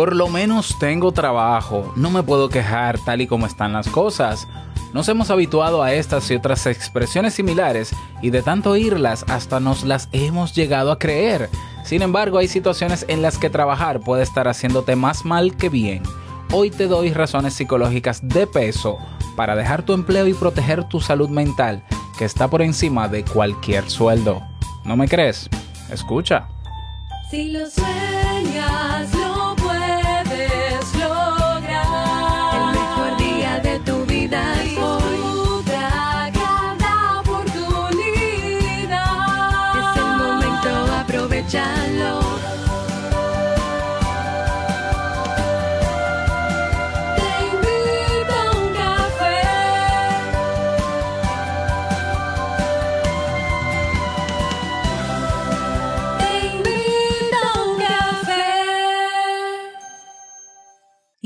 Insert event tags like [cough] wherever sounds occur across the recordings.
Por lo menos tengo trabajo, no me puedo quejar tal y como están las cosas. Nos hemos habituado a estas y otras expresiones similares y de tanto oírlas hasta nos las hemos llegado a creer. Sin embargo, hay situaciones en las que trabajar puede estar haciéndote más mal que bien. Hoy te doy razones psicológicas de peso para dejar tu empleo y proteger tu salud mental, que está por encima de cualquier sueldo. ¿No me crees? Escucha.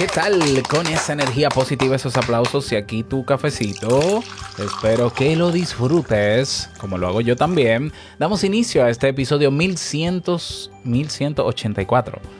¿Qué tal? Con esa energía positiva, esos aplausos y aquí tu cafecito. Espero que lo disfrutes, como lo hago yo también. Damos inicio a este episodio 1100, 1184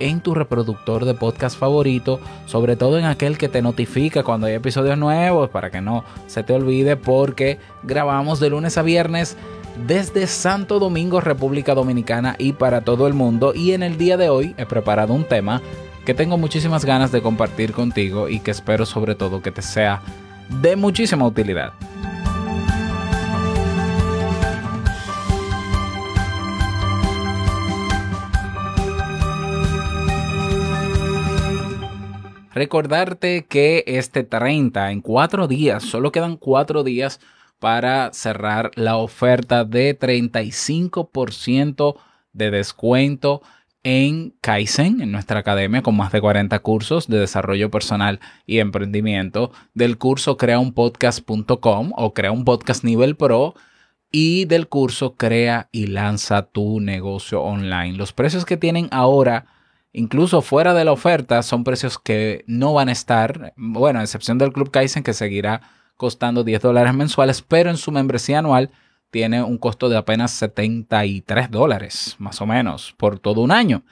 en tu reproductor de podcast favorito, sobre todo en aquel que te notifica cuando hay episodios nuevos para que no se te olvide porque grabamos de lunes a viernes desde Santo Domingo, República Dominicana y para todo el mundo y en el día de hoy he preparado un tema que tengo muchísimas ganas de compartir contigo y que espero sobre todo que te sea de muchísima utilidad. Recordarte que este 30, en cuatro días, solo quedan cuatro días para cerrar la oferta de 35% de descuento en Kaizen, en nuestra academia, con más de 40 cursos de desarrollo personal y emprendimiento, del curso creaunpodcast.com o Crea un Podcast Nivel Pro y del curso Crea y lanza tu negocio online. Los precios que tienen ahora incluso fuera de la oferta, son precios que no van a estar, bueno, a excepción del Club Kaizen que seguirá costando 10 dólares mensuales, pero en su membresía anual tiene un costo de apenas 73 dólares, más o menos, por todo un año.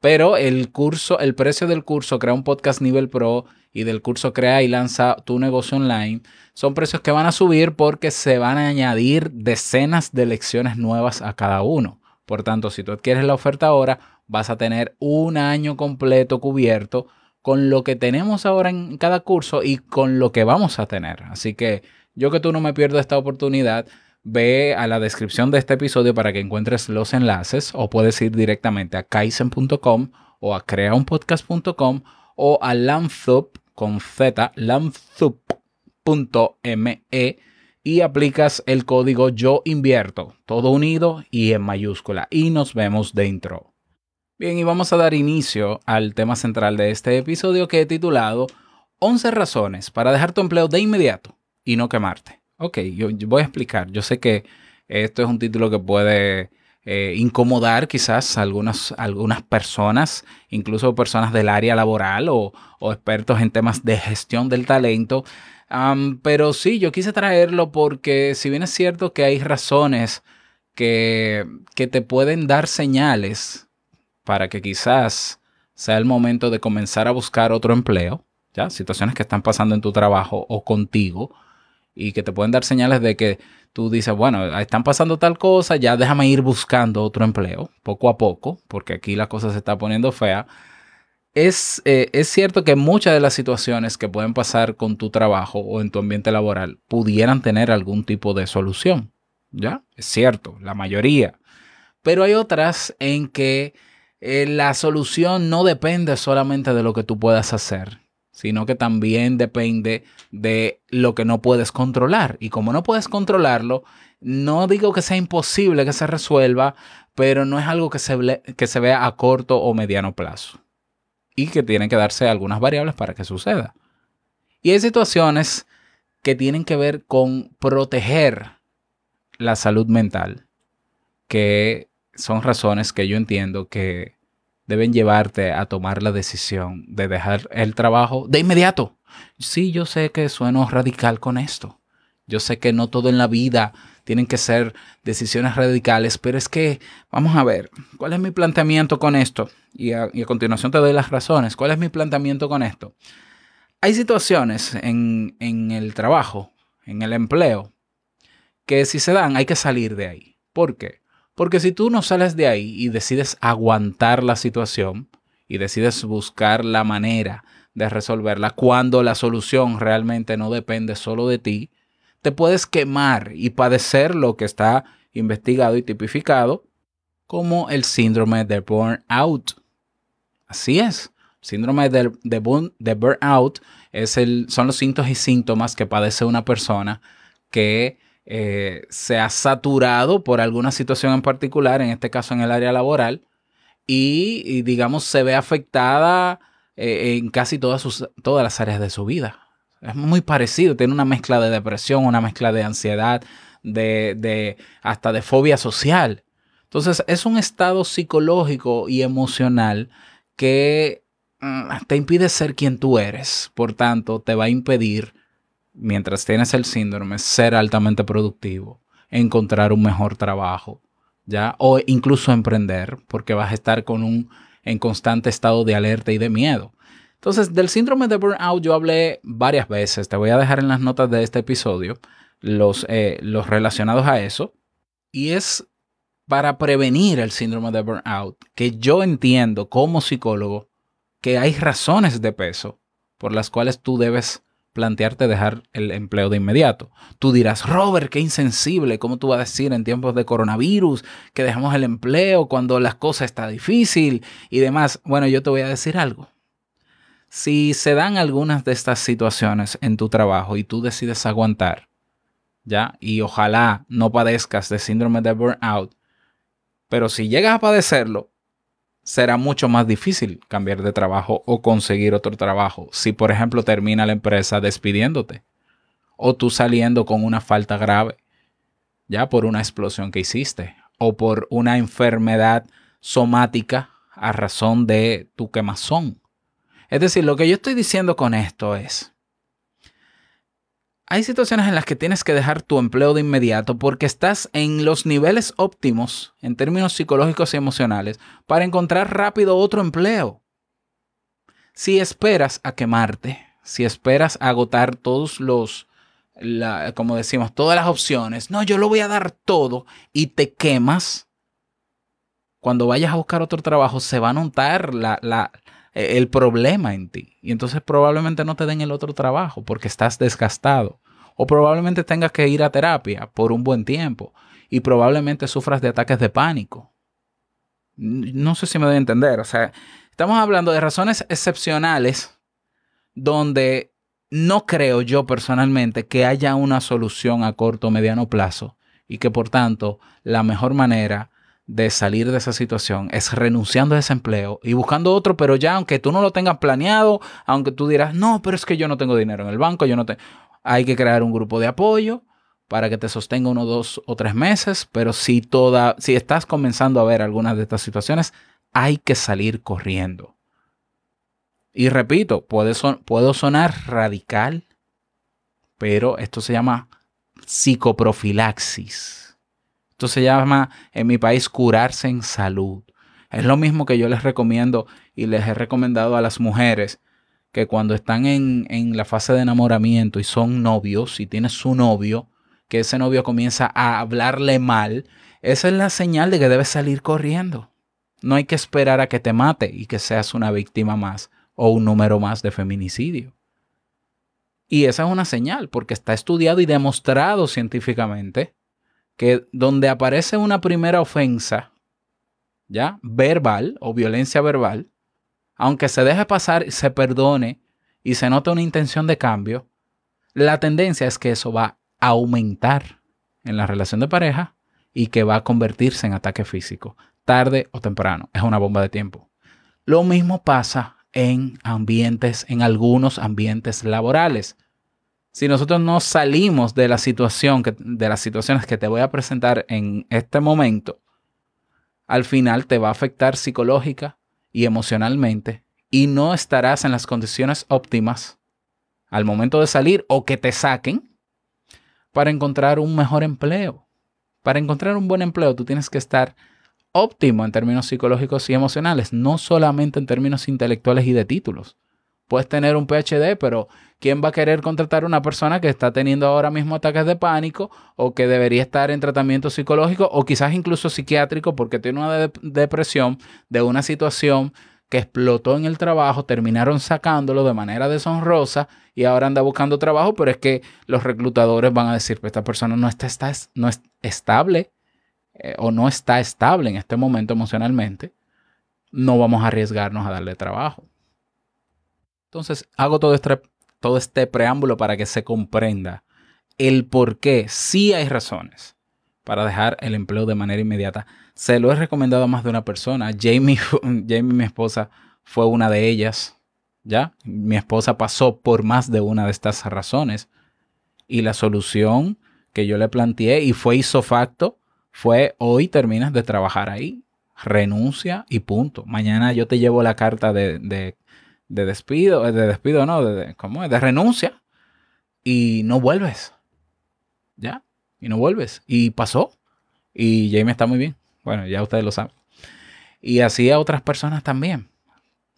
Pero el curso, el precio del curso Crea un Podcast Nivel Pro y del curso Crea y Lanza tu negocio online son precios que van a subir porque se van a añadir decenas de lecciones nuevas a cada uno. Por tanto, si tú adquieres la oferta ahora, vas a tener un año completo cubierto con lo que tenemos ahora en cada curso y con lo que vamos a tener. Así que yo que tú no me pierdo esta oportunidad, ve a la descripción de este episodio para que encuentres los enlaces o puedes ir directamente a kaizen.com o a creaunpodcast.com o a lamthup con z lamthup.me y aplicas el código yo invierto, todo unido y en mayúscula y nos vemos dentro. Bien, y vamos a dar inicio al tema central de este episodio que he titulado 11 razones para dejar tu empleo de inmediato y no quemarte. Ok, yo, voy a explicar. Yo sé que esto es un título que puede eh, incomodar quizás a algunas, algunas personas, incluso personas del área laboral o, o expertos en temas de gestión del talento. Pero sí, yo quise traerlo porque si bien es cierto que hay razones que, que te pueden dar señales para que quizás sea el momento de comenzar a buscar otro empleo, ¿ya? Situaciones que están pasando en tu trabajo o contigo y que te pueden dar señales de que tú dices, bueno, están pasando tal cosa, ya déjame ir buscando otro empleo, poco a poco, porque aquí la cosa se está poniendo fea. Es, eh, es cierto que muchas de las situaciones que pueden pasar con tu trabajo o en tu ambiente laboral pudieran tener algún tipo de solución, ¿ya? Es cierto, la mayoría. Pero hay otras en que eh, la solución no depende solamente de lo que tú puedas hacer, sino que también depende de lo que no puedes controlar. Y como no puedes controlarlo, no digo que sea imposible que se resuelva, pero no es algo que se, que se vea a corto o mediano plazo. Y que tienen que darse algunas variables para que suceda. Y hay situaciones que tienen que ver con proteger la salud mental, que son razones que yo entiendo que deben llevarte a tomar la decisión de dejar el trabajo de inmediato. Sí, yo sé que sueno radical con esto. Yo sé que no todo en la vida tienen que ser decisiones radicales, pero es que, vamos a ver, ¿cuál es mi planteamiento con esto? Y a, continuación te doy las razones. ¿Cuál es mi planteamiento con esto? Hay situaciones en, en el trabajo, en el empleo, que si se dan hay que salir de ahí. ¿Por qué? Porque si tú no sales de ahí y decides aguantar la situación y decides buscar la manera de resolverla cuando la solución realmente no depende solo de ti, te puedes quemar y padecer lo que está investigado y tipificado como el síndrome de burnout. Así es. Síndrome de, de, burn- de burnout es el, son los síntomas y síntomas que padece una persona que eh, se ha saturado por alguna situación en particular, en este caso en el área laboral, y, digamos se ve afectada eh, en casi todas, sus, todas las áreas de su vida. Es muy parecido, tiene una mezcla de depresión, una mezcla de ansiedad, de, de hasta de fobia social. Entonces es un estado psicológico y emocional que mm, te impide ser quien tú eres. Por tanto, te va a impedir, mientras tienes el síndrome, ser altamente productivo, encontrar un mejor trabajo, ¿ya? O incluso emprender, porque vas a estar con un en constante estado de alerta y de miedo. Entonces, del síndrome de burnout yo hablé varias veces. Te voy a dejar en las notas de este episodio los, eh, los relacionados a eso. Y es para prevenir el síndrome de burnout que yo entiendo como psicólogo que hay razones de peso por las cuales tú debes plantearte dejar el empleo de inmediato. Tú dirás, Robert, qué insensible, ¿cómo tú vas a decir en tiempos de coronavirus que dejamos el empleo cuando las cosas están difícil y demás? Bueno, yo te voy a decir algo. Si se dan algunas de estas situaciones en tu trabajo y tú decides aguantar, ¿ya? Y ojalá no padezcas de síndrome de burnout, pero si llegas a padecerlo, será mucho más difícil cambiar de trabajo o conseguir otro trabajo. Si, por ejemplo, termina la empresa despidiéndote o tú saliendo con una falta grave, ya por una explosión que hiciste o por una enfermedad somática a razón de tu quemazón. Es decir, lo que yo estoy diciendo con esto es, hay situaciones en las que tienes que dejar tu empleo de inmediato porque estás en los niveles óptimos en términos psicológicos y emocionales para encontrar rápido otro empleo. Si esperas a quemarte, si esperas a agotar todos los, como decimos, todas las opciones, no, yo lo voy a dar todo y te quemas, cuando vayas a buscar otro trabajo se va a notar la, la, el problema en ti. Y entonces probablemente no te den el otro trabajo porque estás desgastado. O probablemente tengas que ir a terapia por un buen tiempo. Y probablemente sufras de ataques de pánico. No sé si me doy a entender. O sea, estamos hablando de razones excepcionales donde no creo yo personalmente que haya una solución a corto o mediano plazo. Y que por tanto la mejor manera de salir de esa situación es renunciando a ese empleo y buscando otro, pero ya aunque tú no lo tengas planeado, aunque tú dirás, no, pero es que yo no tengo dinero en el banco, yo no. Hay que crear un grupo de apoyo para que te sostenga uno, dos o tres meses, pero si, toda, si estás comenzando a ver algunas de estas situaciones, hay que salir corriendo. Y repito, puede son, puedo sonar radical, pero esto se llama psicoprofilaxis. Esto se llama en mi país curarse en salud. Es lo mismo que yo les recomiendo y les he recomendado a las mujeres que cuando están en, en la fase de enamoramiento y son novios, y tienes su novio, que ese novio comienza a hablarle mal, esa es la señal de que debes salir corriendo. No hay que esperar a que te mate y que seas una víctima más o un número más de feminicidio. Y esa es una señal, porque está estudiado y demostrado científicamente que donde aparece una primera ofensa ¿ya? Verbal o violencia verbal, aunque se deje pasar, se perdone y se note una intención de cambio, la tendencia es que eso va a aumentar en la relación de pareja y que va a convertirse en ataque físico, tarde o temprano. Es una bomba de tiempo. Lo mismo pasa en ambientes, en algunos ambientes laborales. Si nosotros no salimos de la situación, que, de las situaciones que te voy a presentar en este momento, al final te va a afectar psicológica y emocionalmente y no estarás en las condiciones óptimas al momento de salir o que te saquen para encontrar un mejor empleo. Para encontrar un buen empleo tú tienes que estar óptimo en términos psicológicos y emocionales, no solamente en términos intelectuales y de títulos. Puedes tener un PhD, pero ¿quién va a querer contratar a una persona que está teniendo ahora mismo ataques de pánico o que debería estar en tratamiento psicológico o quizás incluso psiquiátrico porque tiene una de- depresión de una situación que explotó en el trabajo, terminaron sacándolo de manera deshonrosa y ahora anda buscando trabajo, pero es que los reclutadores van a decir, pues esta persona no está, estable eh, o no está estable en este momento emocionalmente, no vamos a arriesgarnos a darle trabajo. Entonces, hago todo este, todo este preámbulo para que se comprenda el por qué sí hay razones para dejar el empleo de manera inmediata. Se lo he recomendado a más de una persona. Jamie, [laughs] Jamie, mi esposa, fue una de ellas. ¿Ya? Mi esposa pasó por más de una de estas razones. Y la solución que yo le planteé y fue hizo facto fue hoy terminas de trabajar ahí, renuncia y punto. Mañana yo te llevo la carta de, de, de despido, de despido no, de, ¿cómo? De renuncia y no vuelves. ¿Ya? Y no vuelves. Y pasó. Y Jamie está muy bien. Bueno, ya ustedes lo saben. Y así a otras personas también.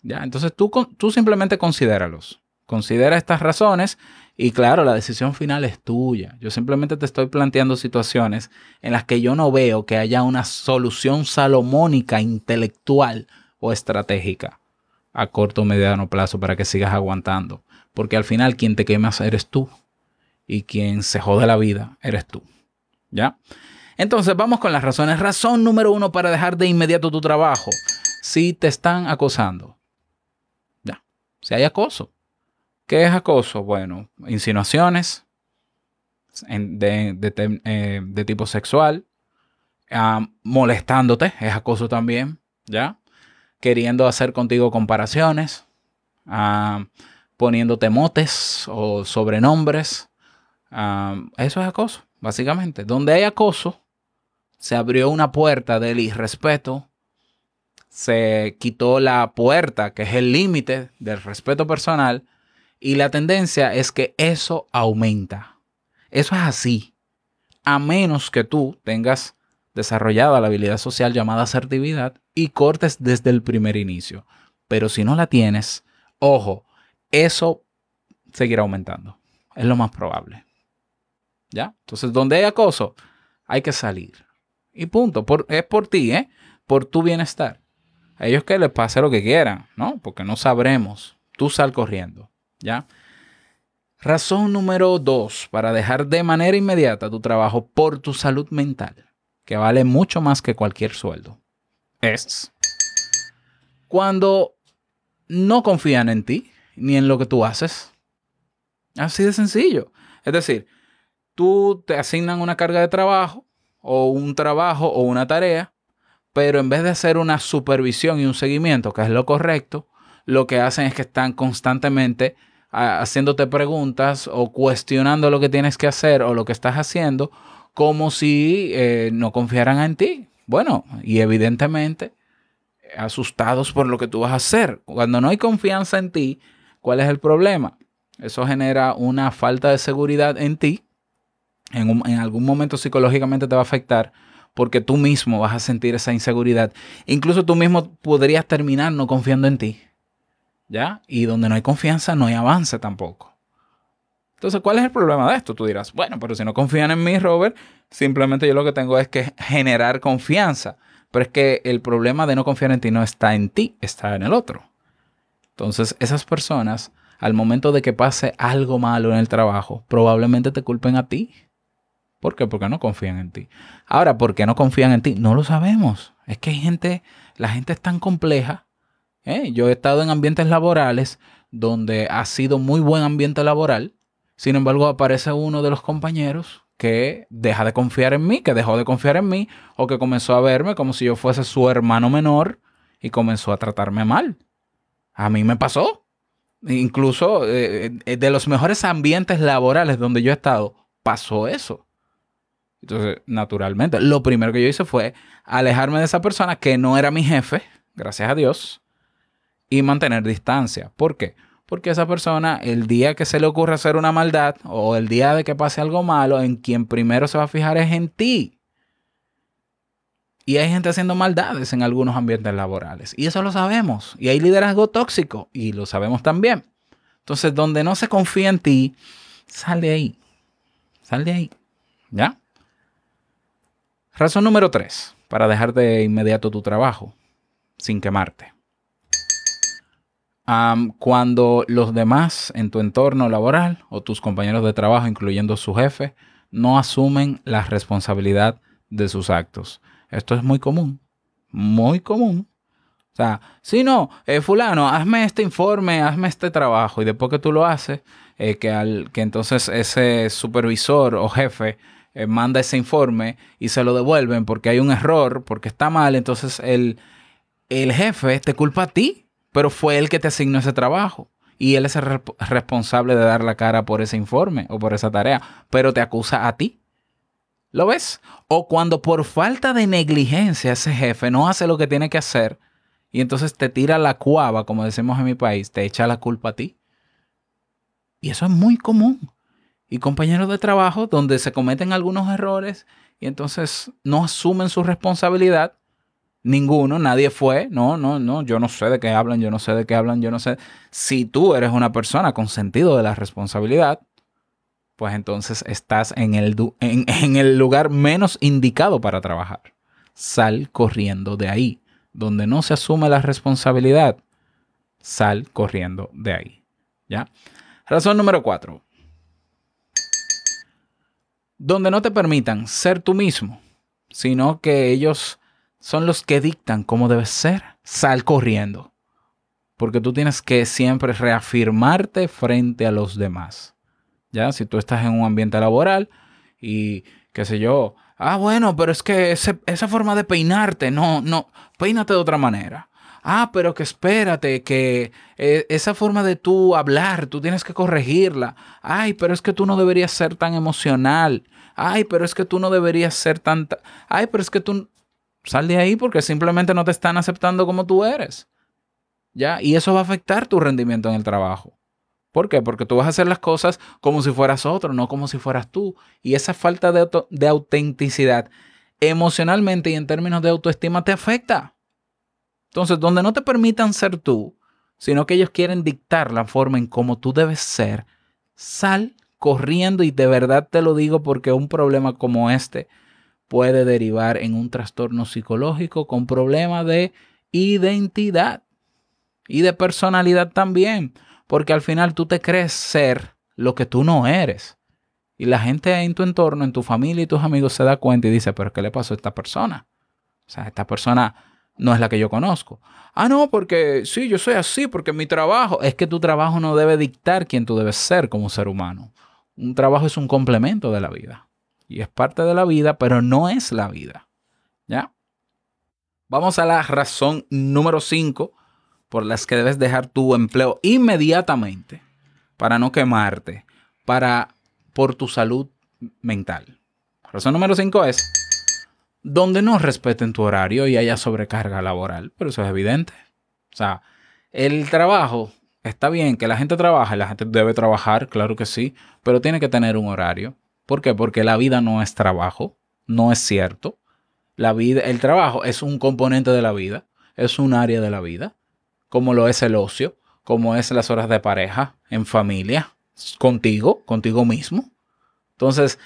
¿Ya? Entonces tú, tú simplemente considéralos. Considera estas razones y claro, la decisión final es tuya. Yo simplemente te estoy planteando situaciones en las que yo no veo que haya una solución salomónica, intelectual o estratégica a corto o mediano plazo para que sigas aguantando. Porque al final quien te quemas eres tú y quien se jode la vida eres tú. ¿Ya? Entonces vamos con las razones. Razón número uno para dejar de inmediato tu trabajo. Si te están acosando. Ya. Si hay acoso. ¿Qué es acoso? Bueno, insinuaciones de, eh, de tipo sexual, ah, molestándote, es acoso también, ¿ya? Queriendo hacer contigo comparaciones, ah, poniéndote motes o sobrenombres. ah, eso es acoso, básicamente. Donde hay acoso, se abrió una puerta del irrespeto, se quitó la puerta, que es el límite del respeto personal, y la tendencia es que eso aumenta. Eso es así. A menos que tú tengas desarrollada la habilidad social llamada asertividad y cortes desde el primer inicio. Pero si no la tienes, ojo, eso seguirá aumentando. Es lo más probable. ¿Ya? Entonces, donde hay acoso, hay que salir. Y punto. Por- es por ti, ¿eh? Por tu bienestar. A ellos que les pase lo que quieran, ¿no? Porque no sabremos. Tú sal corriendo. ¿Ya? Razón número dos para dejar de manera inmediata tu trabajo por tu salud mental, que vale mucho más que cualquier sueldo, es cuando no confían en ti ni en lo que tú haces. Así de sencillo. Es decir, tú te asignan una carga de trabajo o un trabajo o una tarea, pero en vez de hacer una supervisión y un seguimiento, que es lo correcto, lo que hacen es que están constantemente ah, haciéndote preguntas o cuestionando lo que tienes que hacer o lo que estás haciendo como si eh, no confiaran en ti. Bueno, y evidentemente asustados por lo que tú vas a hacer. Cuando no hay confianza en ti, ¿cuál es el problema? Eso genera una falta de seguridad en ti. En, un- en algún momento psicológicamente te va a afectar porque tú mismo vas a sentir esa inseguridad. Incluso tú mismo podrías terminar no confiando en ti. ¿Ya? Y donde no hay confianza no hay avance tampoco. Entonces, ¿cuál es el problema de esto? Tú dirás, bueno, pero si no confían en mí, Robert, simplemente yo lo que tengo es que generar confianza. Pero es que el problema de no confiar en ti no está en ti, está en el otro. Entonces, esas personas, al momento de que pase algo malo en el trabajo, probablemente te culpen a ti. ¿Por qué? Porque no confían en ti. Ahora, ¿por qué no confían en ti? No lo sabemos. Es que hay gente la gente es tan compleja. ¿eh? Yo he estado en ambientes laborales donde ha sido muy buen ambiente laboral. Sin embargo, aparece uno de los compañeros que deja de confiar en mí, que dejó de confiar en mí, o que comenzó a verme como si yo fuese su hermano menor y comenzó a tratarme mal. A mí me pasó. Incluso eh, eh, de los mejores ambientes laborales donde yo he estado, pasó eso. Entonces, naturalmente, lo primero que yo hice fue alejarme de esa persona que no era mi jefe, gracias a Dios, y mantener distancia. ¿Por qué? Esa persona, el día que se le ocurra hacer una maldad o el día de que pase algo malo, en quien primero se va a fijar es en ti. Y hay gente haciendo maldades en algunos ambientes laborales. Y eso lo sabemos. Y hay liderazgo tóxico. Y lo sabemos también. Entonces, donde no se confía en ti, sal de ahí. Sal de ahí. ¿Ya? Razón número tres. Para dejar de inmediato tu trabajo. Sin quemarte. Am, cuando los demás en tu entorno laboral o tus compañeros de trabajo, incluyendo su jefe, no asumen la responsabilidad de sus actos. Esto es muy común, muy común. O sea, si no, eh, fulano, hazme este informe, hazme este trabajo y después que tú lo haces, eh, que, al, que entonces ese supervisor o jefe eh, manda ese informe y se lo devuelven porque hay un error, porque está mal, entonces el, el jefe te culpa a ti, pero fue él que te asignó ese trabajo. Y él es el responsable de dar la cara por ese informe o por esa tarea, pero te acusa a ti. ¿Lo ves? O cuando por falta de negligencia ese jefe no hace lo que tiene que hacer y entonces te tira la cuava, como decimos en mi país, te echa la culpa a ti. Y eso es muy común. Y compañeros de trabajo donde se cometen algunos errores y entonces no asumen su responsabilidad. Ninguno, nadie fue. No, no, no, yo no sé de qué hablan, yo no sé de qué hablan, yo no sé. Si tú eres una persona con sentido de la responsabilidad, pues entonces estás en el, en, [laughs] en el lugar menos indicado para trabajar. Sal corriendo de ahí. Donde no se asume la responsabilidad, sal corriendo de ahí. ¿Ya? Razón número cuatro. Donde no te permitan ser tú mismo, sino que ellos son los que dictan cómo debes ser, sal corriendo. Porque tú tienes que siempre reafirmarte frente a los demás. ¿ya? Si tú estás en un ambiente laboral y qué sé yo, ah, bueno, pero es que esa forma de peinarte, no, no, peínate de otra manera. Ah, pero que espérate, que eh, esa forma de tú hablar, tú tienes que corregirla. Ay, pero es que tú no deberías ser tan emocional. Ay, pero es que tú no deberías ser tanta... Ay, pero es que tú... Sal de ahí porque simplemente no te están aceptando como tú eres. ¿Ya? Y eso va a afectar tu rendimiento en el trabajo. ¿Por qué? Porque tú vas a hacer las cosas como si fueras otro, no como si fueras tú. Y esa falta de, de autenticidad emocionalmente y en términos de autoestima te afecta. Entonces, donde no te permitan ser tú, sino que ellos quieren dictar la forma en cómo tú debes ser, sal corriendo y de verdad te lo digo porque un problema como este puede derivar en un trastorno psicológico con problemas de identidad y de personalidad también, porque al final tú te crees ser lo que tú no eres. Y la gente en tu entorno, en tu familia y tus amigos se da cuenta y dice, pero ¿qué le pasó a esta persona? O sea, esta persona no es la que yo conozco. Ah, no, porque sí, yo soy así, porque mi trabajo, es que tu trabajo no debe dictar quién tú debes ser como ser humano. Un trabajo es un complemento de la vida. Y es parte de la vida, pero no es la vida. ¿Ya? Vamos a la razón número 5 por las que debes dejar tu empleo inmediatamente para no quemarte, para por tu salud mental. Razón número 5 es donde no respeten tu horario y haya sobrecarga laboral, pero eso es evidente. O sea, el trabajo está bien que la gente trabaje, la gente debe trabajar, claro que sí, pero tiene que tener un horario. ¿Por qué? Porque la vida no es trabajo, no es cierto. La vida, el trabajo es un componente de la vida, es un área de la vida, como lo es el ocio, como es las horas de pareja, en familia, contigo, contigo mismo. Entonces,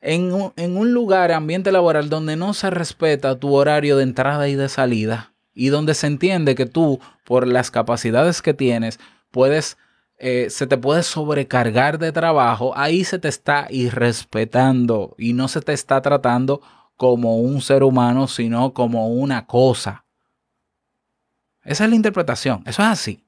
en un, en un lugar, ambiente laboral donde no se respeta tu horario de entrada y de salida y donde se entiende que tú, por las capacidades que tienes, puedes, eh, se te puede sobrecargar de trabajo, ahí se te está irrespetando y no se te está tratando como un ser humano, sino como una cosa. Esa es la interpretación. Eso es así.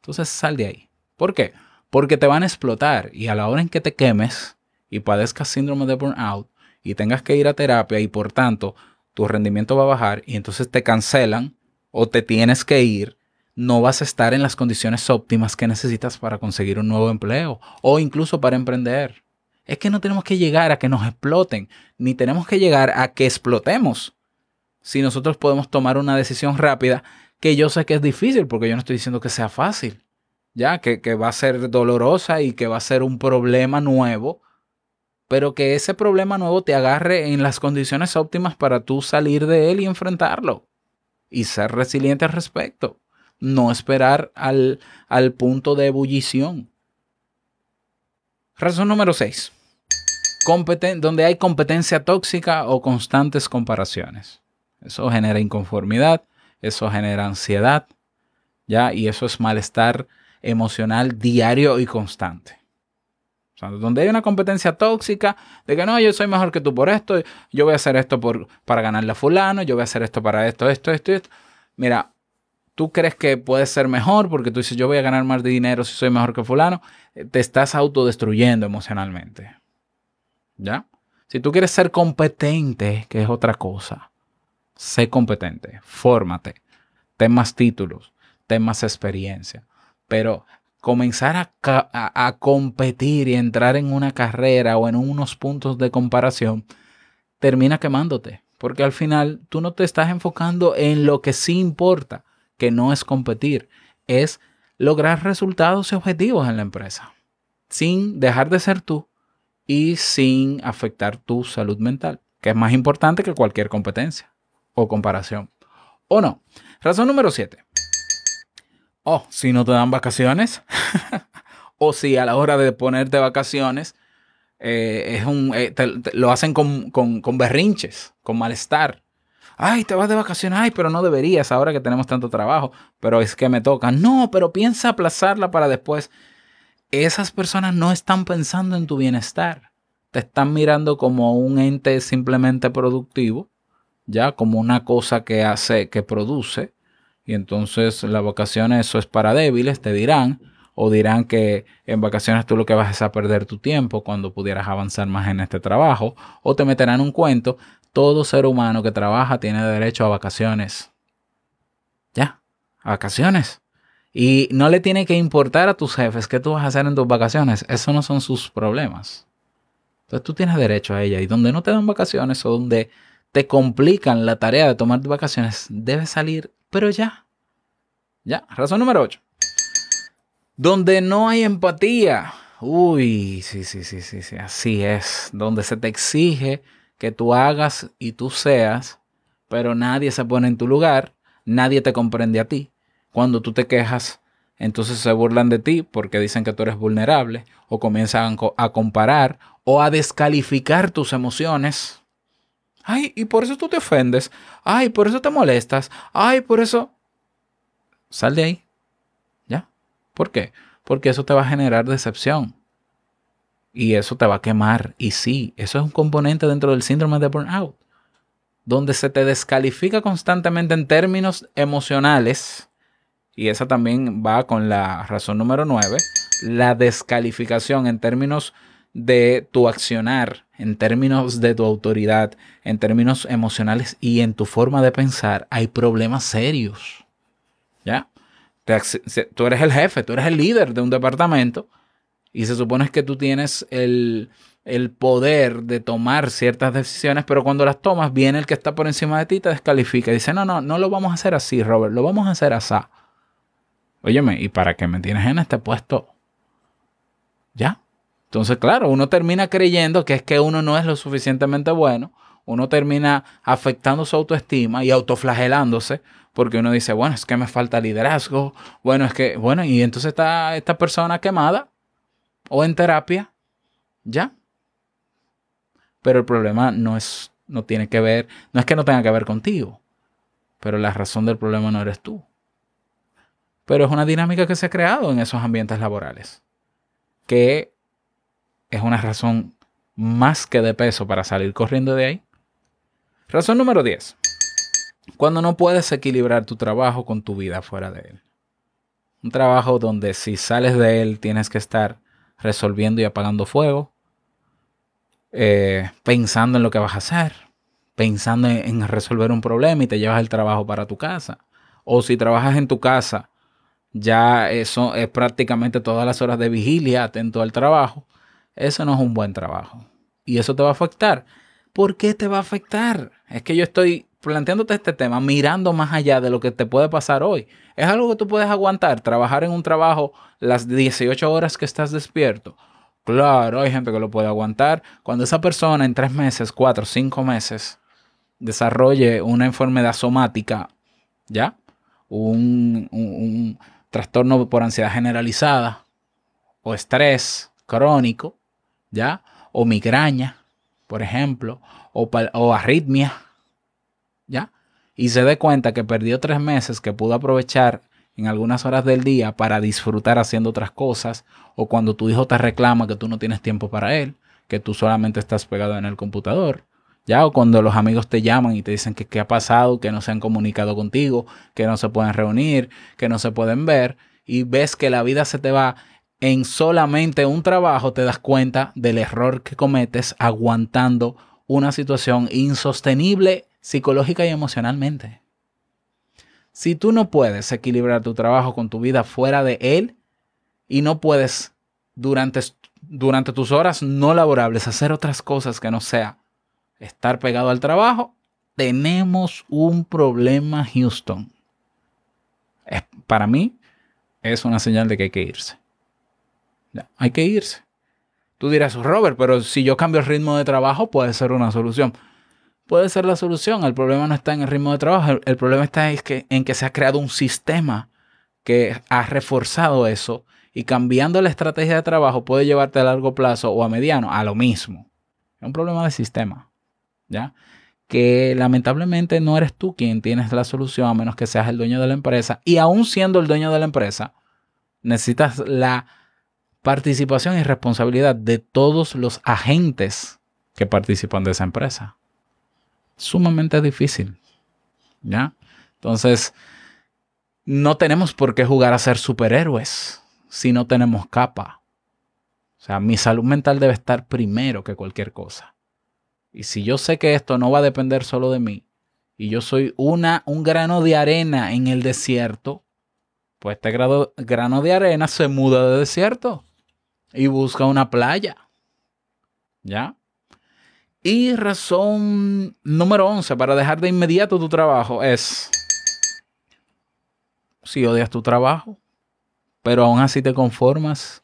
Entonces sal de ahí. ¿Por qué? Porque te van a explotar y a la hora en que te quemes y padezcas síndrome de burnout y tengas que ir a terapia y por tanto tu rendimiento va a bajar y entonces te cancelan o te tienes que ir, no vas a estar en las condiciones óptimas que necesitas para conseguir un nuevo empleo o incluso para emprender. Es que no tenemos que llegar a que nos exploten, ni tenemos que llegar a que explotemos. Si nosotros podemos tomar una decisión rápida, que yo sé que es difícil, porque yo no estoy diciendo que sea fácil, ya, que, va a ser dolorosa y que va a ser un problema nuevo, pero que ese problema nuevo te agarre en las condiciones óptimas para tú salir de él y enfrentarlo y ser resiliente al respecto. No esperar al, al punto de ebullición. Razón número 6. donde hay competencia tóxica o constantes comparaciones. Eso genera inconformidad, eso genera ansiedad, ¿ya? Y eso es malestar emocional diario y constante. O sea, donde hay una competencia tóxica de que no, yo soy mejor que tú por esto, yo voy a hacer esto por, para ganarle a fulano, yo voy a hacer esto para esto, esto, esto, esto. Mira, tú crees que puedes ser mejor porque tú dices yo voy a ganar más de dinero si soy mejor que fulano, eh, te estás autodestruyendo emocionalmente. ¿Ya? Si tú quieres ser competente, que es otra cosa, sé competente, fórmate, ten más títulos, ten más experiencia, pero comenzar a, a, a, competir y entrar en una carrera o en unos puntos de comparación, termina quemándote, porque al final tú no te estás enfocando en lo que sí importa, que no es competir, es lograr resultados y objetivos en la empresa, sin dejar de ser tú y sin afectar tu salud mental, que es más importante que cualquier competencia o comparación. ¿O no? Razón número 7. Oh, si no te dan vacaciones. [laughs] o si a la hora de ponerte vacaciones eh, es un, eh, lo hacen con, con, con, berrinches, con malestar. Ay, te vas de vacaciones, ay, pero no deberías ahora que tenemos tanto trabajo, pero es que me toca. No, pero piensa aplazarla para después. Esas personas no están pensando en tu bienestar. Te están mirando como un ente simplemente productivo, ya como una cosa que hace, que produce, y entonces las vacaciones eso es para débiles, te dirán, o dirán que en vacaciones tú lo que vas es a perder tu tiempo cuando pudieras avanzar más en este trabajo, o te meterán un cuento, todo ser humano que trabaja tiene derecho a vacaciones. Ya, a vacaciones. Y no le tiene que importar a tus jefes qué tú vas a hacer en tus vacaciones, eso no son sus problemas. Entonces tú tienes derecho a ella y donde no te dan vacaciones o donde te complican la tarea de tomar vacaciones, debes salir pero ya. Ya. Razón número 8. Donde no hay empatía. Uy, sí, sí, sí, sí, sí. Así es. Donde se te exige que tú hagas y tú seas, pero nadie se pone en tu lugar, nadie te comprende a ti. Cuando tú te quejas, entonces se burlan de ti porque dicen que tú eres vulnerable o comienzan a comparar o a descalificar tus emociones Ay, y por eso tú te ofendes. Ay, por eso te molestas. Ay, por eso... Sal de ahí. ¿Ya? ¿Por qué? Porque eso te va a generar decepción. Y eso te va a quemar. Y sí, eso es un componente dentro del síndrome de burnout. Donde se te descalifica constantemente en términos emocionales. Y esa también va con la razón número 9. La descalificación en términos de tu accionar, en términos de tu autoridad, en términos emocionales y en tu forma de pensar, hay problemas serios. ¿Ya? Tú eres el jefe, tú eres el líder de un departamento y se supone que tú tienes el, el poder de tomar ciertas decisiones, pero cuando las tomas, viene el que está por encima de ti y te descalifica. Y dice, no, no, no lo vamos a hacer así, Robert, lo vamos a hacer así. Óyeme, ¿y para qué me tienes en este puesto? ¿Ya? Entonces, claro, uno termina creyendo que es que uno no es lo suficientemente bueno, uno termina afectando su autoestima y autoflagelándose porque uno dice, bueno, es que me falta liderazgo, bueno, es que, bueno, y entonces está esta persona quemada o en terapia, ya. Pero el problema no es, no tiene que ver, no es que no tenga que ver contigo, pero la razón del problema no eres tú. Pero es una dinámica que se ha creado en esos ambientes laborales, que es una razón más que de peso para salir corriendo de ahí. Razón número 10. Cuando no puedes equilibrar tu trabajo con tu vida fuera de él. Un trabajo donde si sales de él tienes que estar resolviendo y apagando fuego, eh, pensando en lo que vas a hacer, pensando en, en resolver un problema y te llevas el trabajo para tu casa. O si trabajas en tu casa, ya eso es prácticamente todas las horas de vigilia atento al trabajo. Eso no es un buen trabajo. Y eso te va a afectar. ¿Por qué te va a afectar? Es que yo estoy planteándote este tema mirando más allá de lo que te puede pasar hoy. Es algo que tú puedes aguantar, trabajar en un trabajo las 18 horas que estás despierto. Claro, hay gente que lo puede aguantar. Cuando esa persona en tres meses, cuatro, cinco meses, desarrolle una enfermedad somática, ¿ya? Un, trastorno por ansiedad generalizada, o estrés crónico, ¿ya? O migraña, por ejemplo, o, o arritmia, ¿ya? Y se dé cuenta que perdió tres meses que pudo aprovechar en algunas horas del día para disfrutar haciendo otras cosas, o cuando tu hijo te reclama que tú no tienes tiempo para él, que tú solamente estás pegado en el computador, ¿ya? O cuando los amigos te llaman y te dicen que qué ha pasado, que no se han comunicado contigo, que no se pueden reunir, que no se pueden ver, y ves que la vida se te va en solamente un trabajo, te das cuenta del error que cometes aguantando una situación insostenible psicológica y emocionalmente. Si tú no puedes equilibrar tu trabajo con tu vida fuera de él y no puedes durante, durante tus horas no laborables hacer otras cosas que no sea estar pegado al trabajo, tenemos un problema, Houston. Para mí es una señal de que hay que irse. Hay que irse. Tú dirás, Robert, pero si yo cambio el ritmo de trabajo puede ser una solución. Puede ser la solución. El problema no está en el ritmo de trabajo. El, problema está es que, en que se ha creado un sistema que ha reforzado eso y cambiando la estrategia de trabajo puede llevarte a largo plazo o a mediano a lo mismo. Es un problema de sistema. ¿Ya? Que lamentablemente no eres tú quien tienes la solución a menos que seas el dueño de la empresa. Y aún siendo el dueño de la empresa, necesitas la participación y responsabilidad de todos los agentes que participan de esa empresa. Sumamente difícil. ¿Ya? Entonces, no tenemos por qué jugar a ser superhéroes si no tenemos capa. O sea, mi salud mental debe estar primero que cualquier cosa. Y si yo sé que esto no va a depender solo de mí, y yo soy una, un grano de arena en el desierto, pues este grado- grano de arena se muda de desierto y busca una playa. ¿Ya? Y razón número 11 para dejar de inmediato tu trabajo es si odias tu trabajo, pero aún así te conformas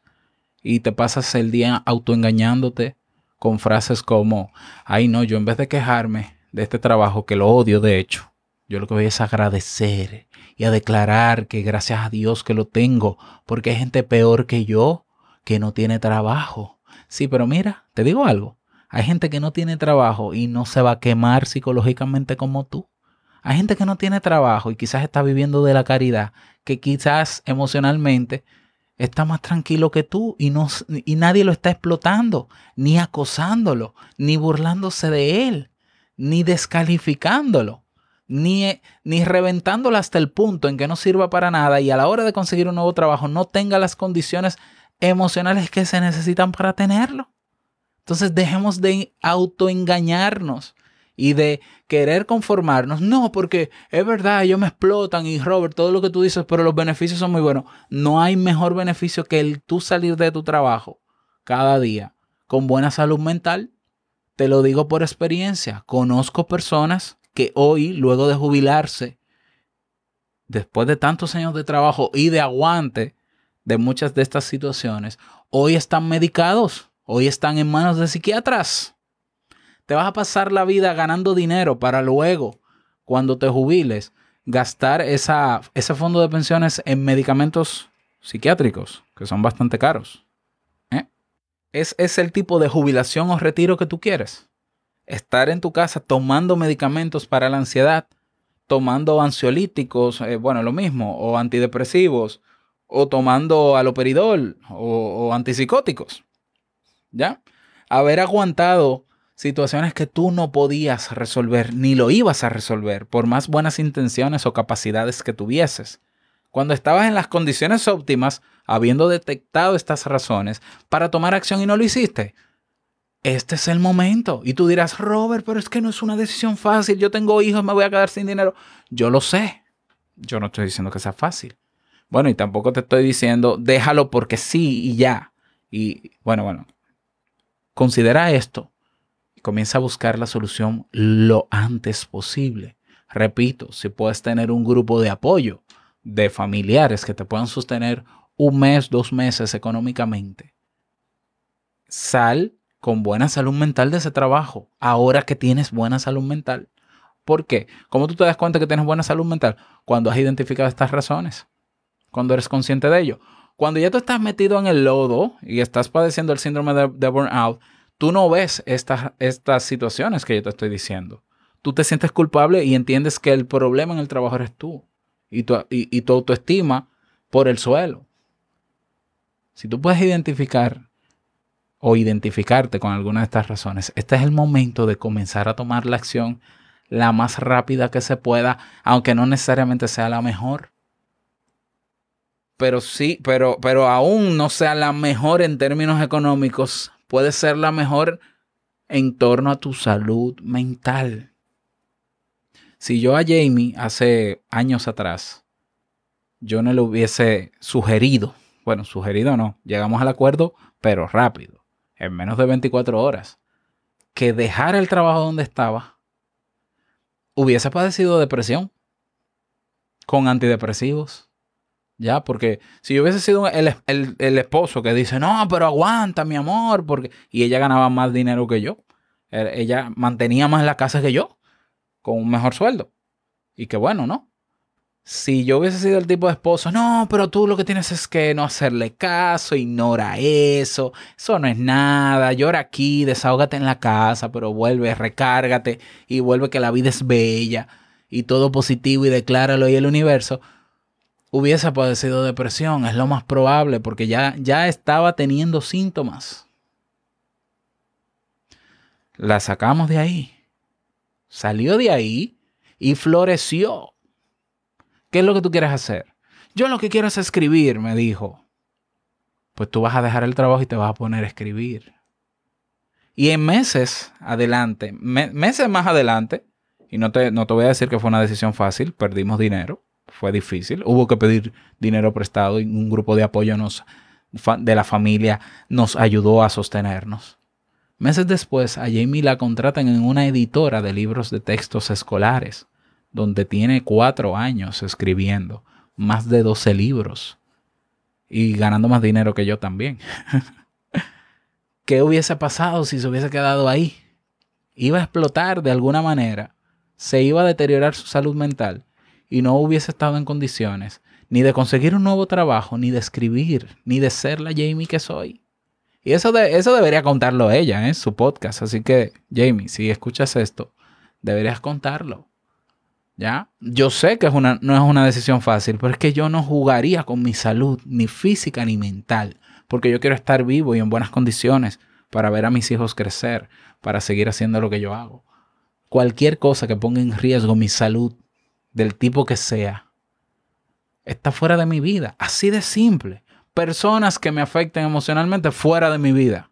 y te pasas el día autoengañándote con frases como, ay no, yo en vez de quejarme de este trabajo, que lo odio de hecho, yo lo que voy es agradecer y a declarar que gracias a Dios que lo tengo, porque hay gente peor que yo que no tiene trabajo. Sí, pero mira, te digo algo, hay gente que no tiene trabajo y no se va a quemar psicológicamente como tú. Hay gente que no tiene trabajo y quizás está viviendo de la caridad, que quizás emocionalmente está más tranquilo que tú y, no, y nadie lo está explotando, ni acosándolo, ni burlándose de él, ni descalificándolo, ni, ni reventándolo hasta el punto en que no sirva para nada y a la hora de conseguir un nuevo trabajo no tenga las condiciones emocionales que se necesitan para tenerlo. Entonces dejemos de autoengañarnos y de querer conformarnos. No, porque es verdad, ellos me explotan y Robert, todo lo que tú dices, pero los beneficios son muy buenos. No hay mejor beneficio que el tú salir de tu trabajo cada día con buena salud mental. Te lo digo por experiencia. Conozco personas que hoy, luego de jubilarse, después de tantos años de trabajo y de aguante de muchas de estas situaciones, hoy están medicados, hoy están en manos de psiquiatras. Te vas a pasar la vida ganando dinero para luego, cuando te jubiles, gastar esa, ese fondo de pensiones en medicamentos psiquiátricos, que son bastante caros. ¿Eh? ¿Es, ¿Es el tipo de jubilación o retiro que tú quieres? Estar en tu casa tomando medicamentos para la ansiedad, tomando ansiolíticos, eh, bueno, lo mismo, o antidepresivos, o tomando aloperidol o, o antipsicóticos. ¿Ya? Haber aguantado situaciones que tú no podías resolver ni lo ibas a resolver por más buenas intenciones o capacidades que tuvieses. Cuando estabas en las condiciones óptimas, habiendo detectado estas razones para tomar acción y no lo hiciste, este es el momento. Y tú dirás, Robert, pero es que no es una decisión fácil. Yo tengo hijos, me voy a quedar sin dinero. Yo lo sé. Yo no estoy diciendo que sea fácil. Bueno, y tampoco te estoy diciendo, déjalo porque sí y ya. Y bueno, bueno, considera esto y comienza a buscar la solución lo antes posible. Repito, si puedes tener un grupo de apoyo de familiares que te puedan sostener un mes, dos meses económicamente, sal con buena salud mental de ese trabajo, ahora que tienes buena salud mental. ¿Por qué? ¿Cómo tú te das cuenta que tienes buena salud mental? Cuando has identificado estas razones, cuando eres consciente de ello. Cuando ya tú estás metido en el lodo y estás padeciendo el síndrome de, burnout, tú no ves estas, estas situaciones que yo te estoy diciendo. Tú te sientes culpable y entiendes que el problema en el trabajo eres tú y tu, y, y tu autoestima por el suelo. Si tú puedes identificar o identificarte con alguna de estas razones, este es el momento de comenzar a tomar la acción la más rápida que se pueda, aunque no necesariamente sea la mejor. Pero sí, pero, pero aún no sea la mejor en términos económicos, puede ser la mejor en torno a tu salud mental. Si yo a Jamie hace años atrás, yo no le hubiese sugerido, bueno, sugerido no, llegamos al acuerdo, pero rápido, en menos de 24 horas, que dejara el trabajo donde estaba, hubiese padecido depresión con antidepresivos. Ya, porque si yo hubiese sido el, el- el esposo que dice, no, pero aguanta, mi amor, porque... Y ella ganaba más dinero que yo. Eh, Ella mantenía más la casa que yo, con un mejor sueldo. Y que bueno, ¿no? Si yo hubiese sido el tipo de esposo, no, pero tú lo que tienes es que no hacerle caso, ignora eso, eso no es nada, llora aquí, desahógate en la casa, pero vuelve, recárgate y vuelve que la vida es bella y todo positivo y decláralo y el universo, hubiese padecido depresión, es lo más probable porque ya, ya estaba teniendo síntomas. La sacamos de ahí, salió de ahí y floreció. ¿Qué es lo que tú quieres hacer? Yo lo que quiero es escribir, me dijo. Pues tú vas a dejar el trabajo y te vas a poner a escribir. Y en meses adelante, me- meses más adelante, y no te, no te voy a decir que fue una decisión fácil, perdimos dinero, fue difícil, hubo que pedir dinero prestado y un grupo de apoyo nos, de la familia nos ayudó a sostenernos. Meses después, a Jamie la contratan en una editora de libros de textos escolares, donde tiene cuatro años escribiendo, más de 12 libros, y ganando más dinero que yo también. [laughs] ¿Qué hubiese pasado si se hubiese quedado ahí? Iba a explotar de alguna manera, se iba a deteriorar su salud mental y no hubiese estado en condiciones ni de conseguir un nuevo trabajo, ni de escribir, ni de ser la Jamie que soy. Y eso, de, eso debería contarlo ella, ¿eh? su podcast. Así que, Jamie, si escuchas esto, deberías contarlo. ¿Ya? Yo sé que es una, no es una decisión fácil, pero es que yo no jugaría con mi salud, ni física ni mental, porque yo quiero estar vivo y en buenas condiciones para ver a mis hijos crecer, para seguir haciendo lo que yo hago. Cualquier cosa que ponga en riesgo mi salud, del tipo que sea, está fuera de mi vida. Así de simple. Personas que me afecten emocionalmente fuera de mi vida.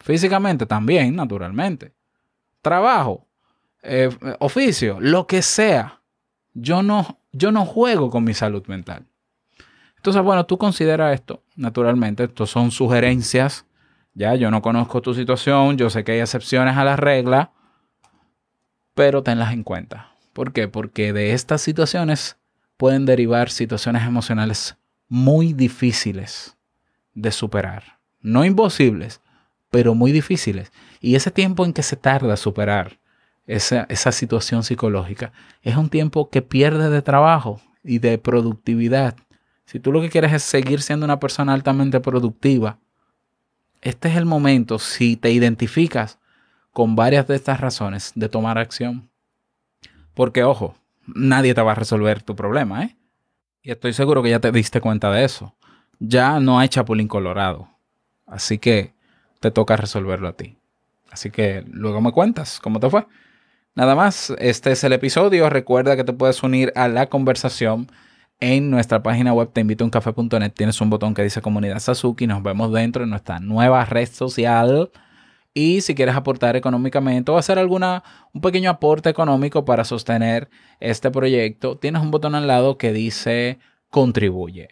Físicamente también, naturalmente. Trabajo, eh, oficio, lo que sea. Yo no, yo no juego con mi salud mental. Entonces, bueno, tú considera esto, naturalmente. Estos son sugerencias. Ya, yo no conozco tu situación. Yo sé que hay excepciones a la regla. Pero tenlas en cuenta. ¿Por qué? Porque de estas situaciones pueden derivar situaciones emocionales muy difíciles de superar. No imposibles, pero muy difíciles. Y ese tiempo en que se tarda superar esa, situación psicológica es un tiempo que pierde de trabajo y de productividad. Si tú lo que quieres es seguir siendo una persona altamente productiva, este es el momento, si te identificas con varias de estas razones, de tomar acción. Porque, ojo, nadie te va a resolver tu problema, ¿eh? Y estoy seguro que ya te diste cuenta de eso. Ya no hay chapulín colorado. Así que te toca resolverlo a ti. Así que luego me cuentas cómo te fue. Nada más, este es el episodio. Recuerda que te puedes unir a la conversación en nuestra página web te invito a uncafe.net. Tienes un botón que dice Comunidad Sasuki. Nos vemos dentro de nuestra nueva red social. Y si quieres aportar económicamente o hacer alguna, un pequeño aporte económico para sostener este proyecto, tienes un botón al lado que dice Contribuye.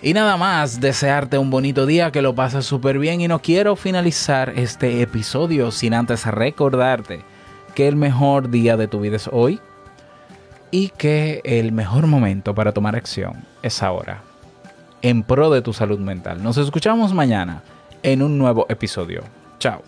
Y nada más, desearte un bonito día, que lo pases súper bien y no quiero finalizar este episodio sin antes recordarte que el mejor día de tu vida es hoy y que el mejor momento para tomar acción es ahora, en pro de tu salud mental. Nos escuchamos mañana en un nuevo episodio. Chao.